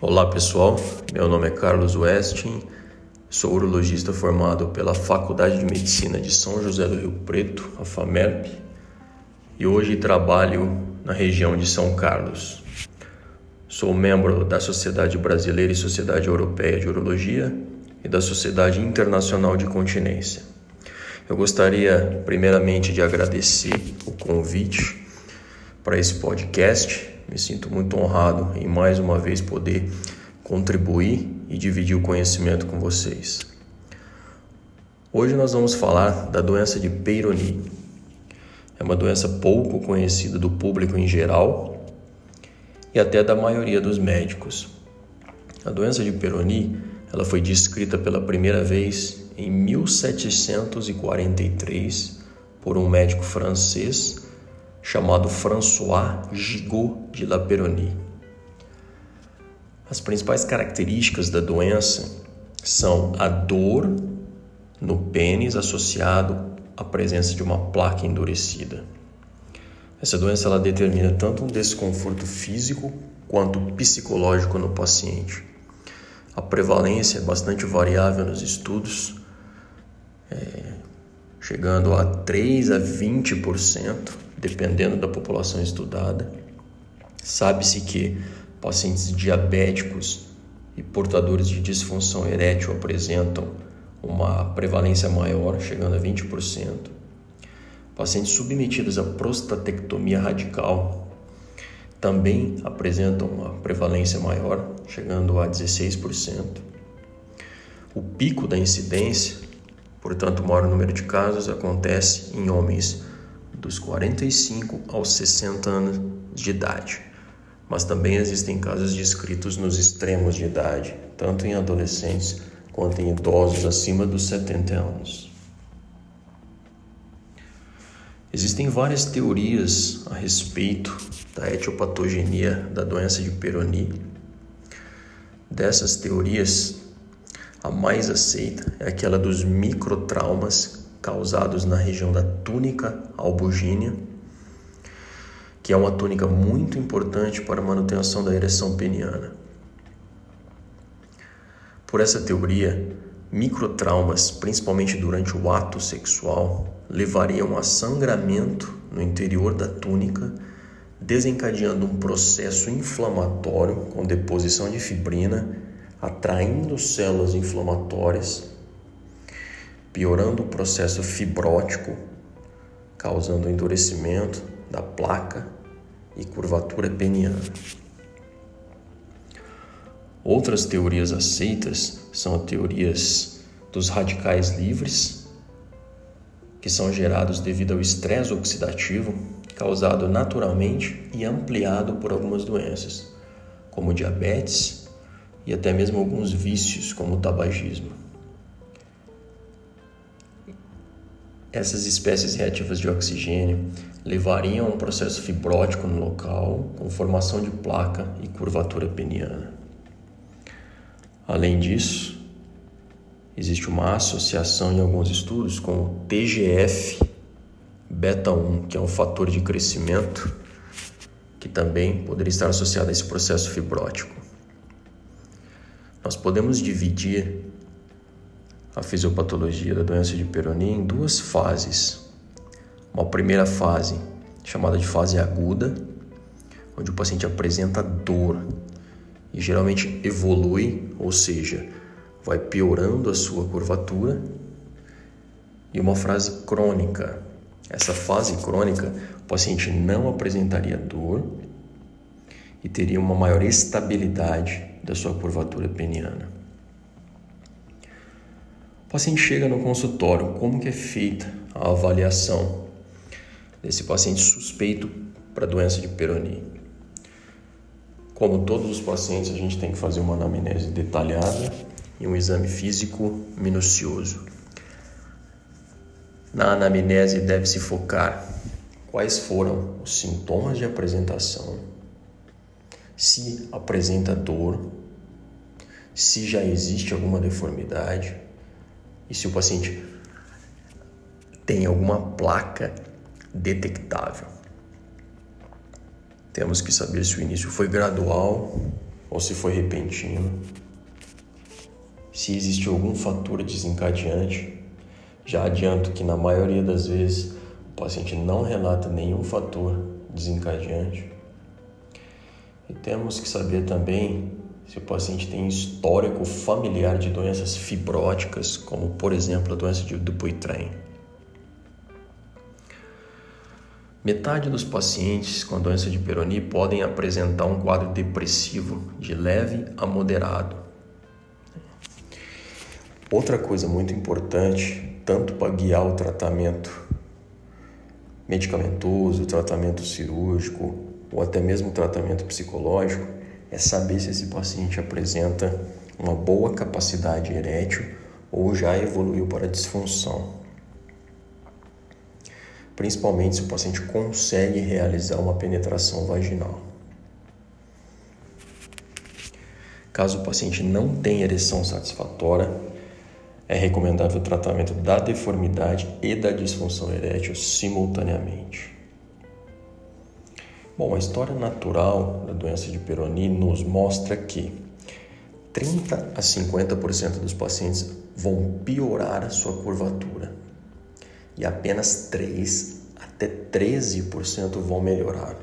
Olá pessoal, meu nome é Carlos Westin, sou urologista formado pela Faculdade de Medicina de São José do Rio Preto, a FAMERP, e hoje trabalho na região de São Carlos. Sou membro da Sociedade Brasileira e Sociedade Europeia de Urologia e da Sociedade Internacional de Continência. Eu gostaria primeiramente de agradecer o convite para esse podcast me sinto muito honrado em mais uma vez poder contribuir e dividir o conhecimento com vocês. Hoje nós vamos falar da doença de Peyronie. É uma doença pouco conhecida do público em geral e até da maioria dos médicos. A doença de Peyronie, ela foi descrita pela primeira vez em 1743 por um médico francês chamado François Gigot de La. As principais características da doença são a dor no pênis associado à presença de uma placa endurecida. Essa doença ela determina tanto um desconforto físico quanto psicológico no paciente. A prevalência é bastante variável nos estudos, é, chegando a 3 a 20% dependendo da população estudada. Sabe-se que pacientes diabéticos e portadores de disfunção erétil apresentam uma prevalência maior, chegando a 20%. Pacientes submetidos à prostatectomia radical também apresentam uma prevalência maior, chegando a 16%. O pico da incidência, portanto, o maior número de casos, acontece em homens dos 45 aos 60 anos de idade. Mas também existem casos descritos nos extremos de idade, tanto em adolescentes quanto em idosos acima dos 70 anos. Existem várias teorias a respeito da etiopatogenia da doença de Peyronie. Dessas teorias, a mais aceita é aquela dos microtraumas causados na região da túnica albugínea, que é uma túnica muito importante para a manutenção da ereção peniana. Por essa teoria, microtraumas, principalmente durante o ato sexual, levariam a sangramento no interior da túnica, desencadeando um processo inflamatório com deposição de fibrina, atraindo células inflamatórias piorando o processo fibrótico, causando endurecimento da placa e curvatura peniana. Outras teorias aceitas são teorias dos radicais livres, que são gerados devido ao estresse oxidativo causado naturalmente e ampliado por algumas doenças, como diabetes e até mesmo alguns vícios, como o tabagismo. Essas espécies reativas de oxigênio levariam a um processo fibrótico no local, com formação de placa e curvatura peniana. Além disso, existe uma associação em alguns estudos com o TGF beta 1, que é um fator de crescimento que também poderia estar associado a esse processo fibrótico. Nós podemos dividir a fisiopatologia da doença de Peyronie em duas fases. Uma primeira fase, chamada de fase aguda, onde o paciente apresenta dor e geralmente evolui, ou seja, vai piorando a sua curvatura. E uma fase crônica. Essa fase crônica, o paciente não apresentaria dor e teria uma maior estabilidade da sua curvatura peniana. O paciente chega no consultório, como que é feita a avaliação desse paciente suspeito para doença de Peyronie? Como todos os pacientes, a gente tem que fazer uma anamnese detalhada e um exame físico minucioso. Na anamnese deve-se focar quais foram os sintomas de apresentação, se apresenta dor, se já existe alguma deformidade e se o paciente tem alguma placa detectável. Temos que saber se o início foi gradual ou se foi repentino, se existe algum fator desencadeante. Já adianto que na maioria das vezes o paciente não relata nenhum fator desencadeante. E temos que saber também se o paciente tem histórico familiar de doenças fibróticas, como por exemplo a doença de Dupuytren. Metade dos pacientes com doença de Peyronie podem apresentar um quadro depressivo de leve a moderado. Outra coisa muito importante, tanto para guiar o tratamento medicamentoso, tratamento cirúrgico ou até mesmo tratamento psicológico, é saber se esse paciente apresenta uma boa capacidade erétil ou já evoluiu para disfunção principalmente se o paciente consegue realizar uma penetração vaginal. Caso o paciente não tenha ereção satisfatória, é recomendável o tratamento da deformidade e da disfunção erétil simultaneamente. Bom, a história natural da doença de Peyronie nos mostra que 30 a 50% dos pacientes vão piorar a sua curvatura e apenas 3 até 13% vão melhorar.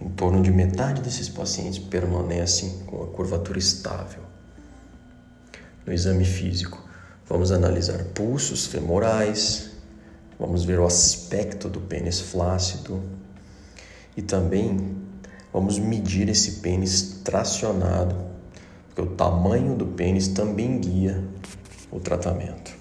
Em torno de metade desses pacientes permanecem com a curvatura estável. No exame físico, vamos analisar pulsos femorais, vamos ver o aspecto do pênis flácido e também vamos medir esse pênis tracionado, porque o tamanho do pênis também guia o tratamento.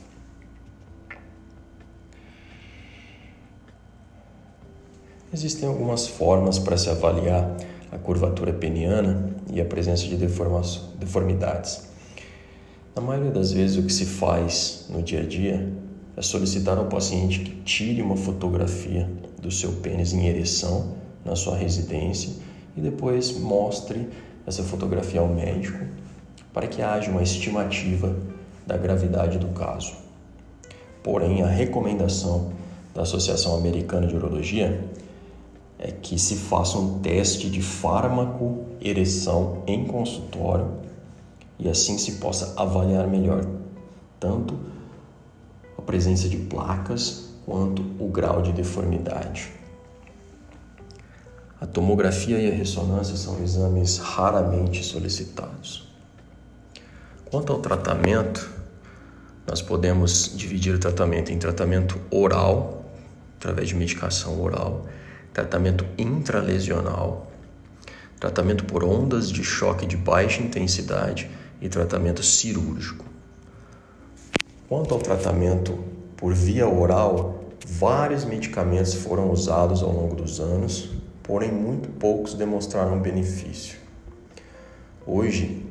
Existem algumas formas para se avaliar a curvatura peniana e a presença de deformidades. Na maioria das vezes, o que se faz no dia a dia é solicitar ao paciente que tire uma fotografia do seu pênis em ereção na sua residência e depois mostre essa fotografia ao médico para que haja uma estimativa da gravidade do caso. Porém, a recomendação da Associação Americana de Urologia é que se faça um teste de fármaco ereção em consultório e assim se possa avaliar melhor tanto a presença de placas quanto o grau de deformidade. A tomografia e a ressonância são exames raramente solicitados. Quanto ao tratamento, nós podemos dividir o tratamento em tratamento oral, através de medicação oral, tratamento intralesional, tratamento por ondas de choque de baixa intensidade e tratamento cirúrgico. Quanto ao tratamento por via oral, vários medicamentos foram usados ao longo dos anos, porém muito poucos demonstraram benefício. Hoje,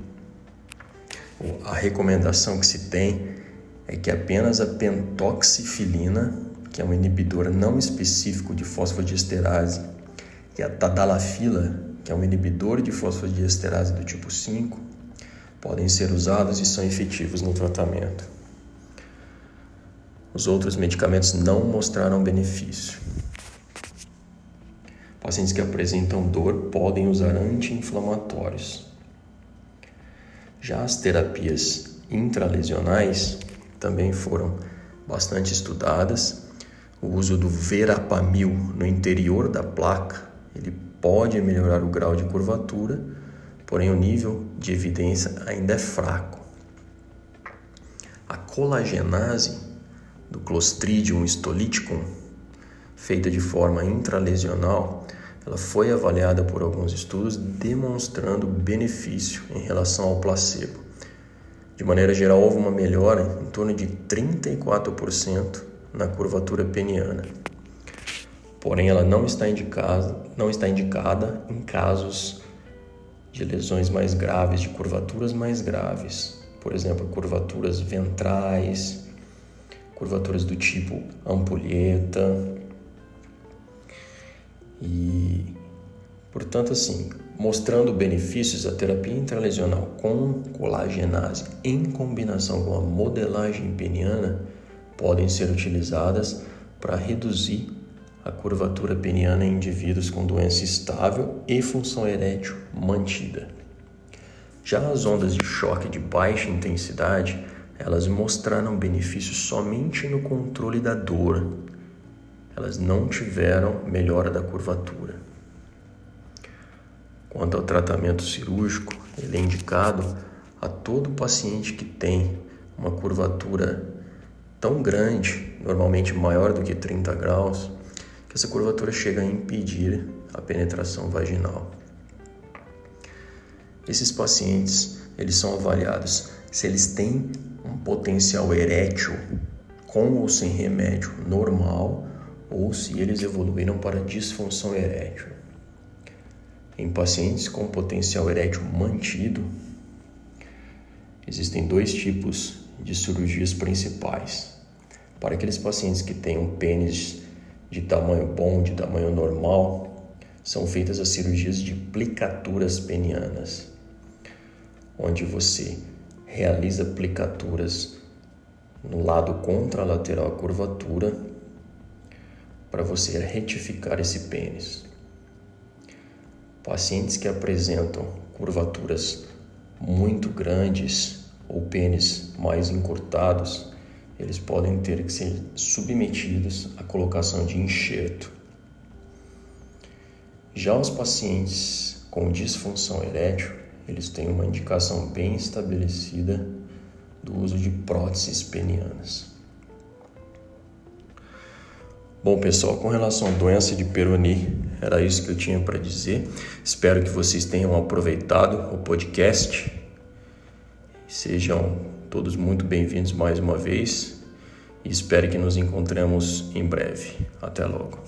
a recomendação que se tem é que apenas a pentoxifilina que é um inibidor não específico de fosfodiesterase, e a tadalafila, que é um inibidor de fosfodiesterase do tipo 5, podem ser usados e são efetivos no tratamento. Os outros medicamentos não mostraram benefício. Pacientes que apresentam dor podem usar anti-inflamatórios. Já as terapias intralesionais também foram bastante estudadas o uso do verapamil no interior da placa, ele pode melhorar o grau de curvatura, porém o nível de evidência ainda é fraco. A colagenase do Clostridium histolyticum, feita de forma intralesional, ela foi avaliada por alguns estudos demonstrando benefício em relação ao placebo. De maneira geral, houve uma melhora em torno de 34% na curvatura peniana. Porém, ela não está indicada, não está indicada em casos de lesões mais graves, de curvaturas mais graves. Por exemplo, curvaturas ventrais, curvaturas do tipo ampulheta. E, portanto, assim, mostrando benefícios, a terapia intralesional com colagenase em combinação com a modelagem peniana podem ser utilizadas para reduzir a curvatura peniana em indivíduos com doença estável e função erétil mantida. Já as ondas de choque de baixa intensidade, elas mostraram benefícios somente no controle da dor. Elas não tiveram melhora da curvatura. Quanto ao tratamento cirúrgico, ele é indicado a todo paciente que tem uma curvatura tão grande, normalmente maior do que 30 graus, que essa curvatura chega a impedir a penetração vaginal. Esses pacientes, eles são avaliados se eles têm um potencial erétil com ou sem remédio normal ou se eles evoluíram para disfunção erétil. Em pacientes com potencial erétil mantido, existem dois tipos de cirurgias principais. Para aqueles pacientes que têm um pênis de tamanho bom, de tamanho normal, são feitas as cirurgias de plicaturas penianas, onde você realiza plicaturas no lado contralateral à curvatura para você retificar esse pênis. Pacientes que apresentam curvaturas muito grandes ou pênis mais encurtados, eles podem ter que ser submetidos à colocação de enxerto. Já os pacientes com disfunção erétil, eles têm uma indicação bem estabelecida do uso de próteses penianas. Bom, pessoal, com relação à doença de Peroni, era isso que eu tinha para dizer. Espero que vocês tenham aproveitado o podcast. Sejam todos muito bem-vindos mais uma vez e espero que nos encontremos em breve. Até logo.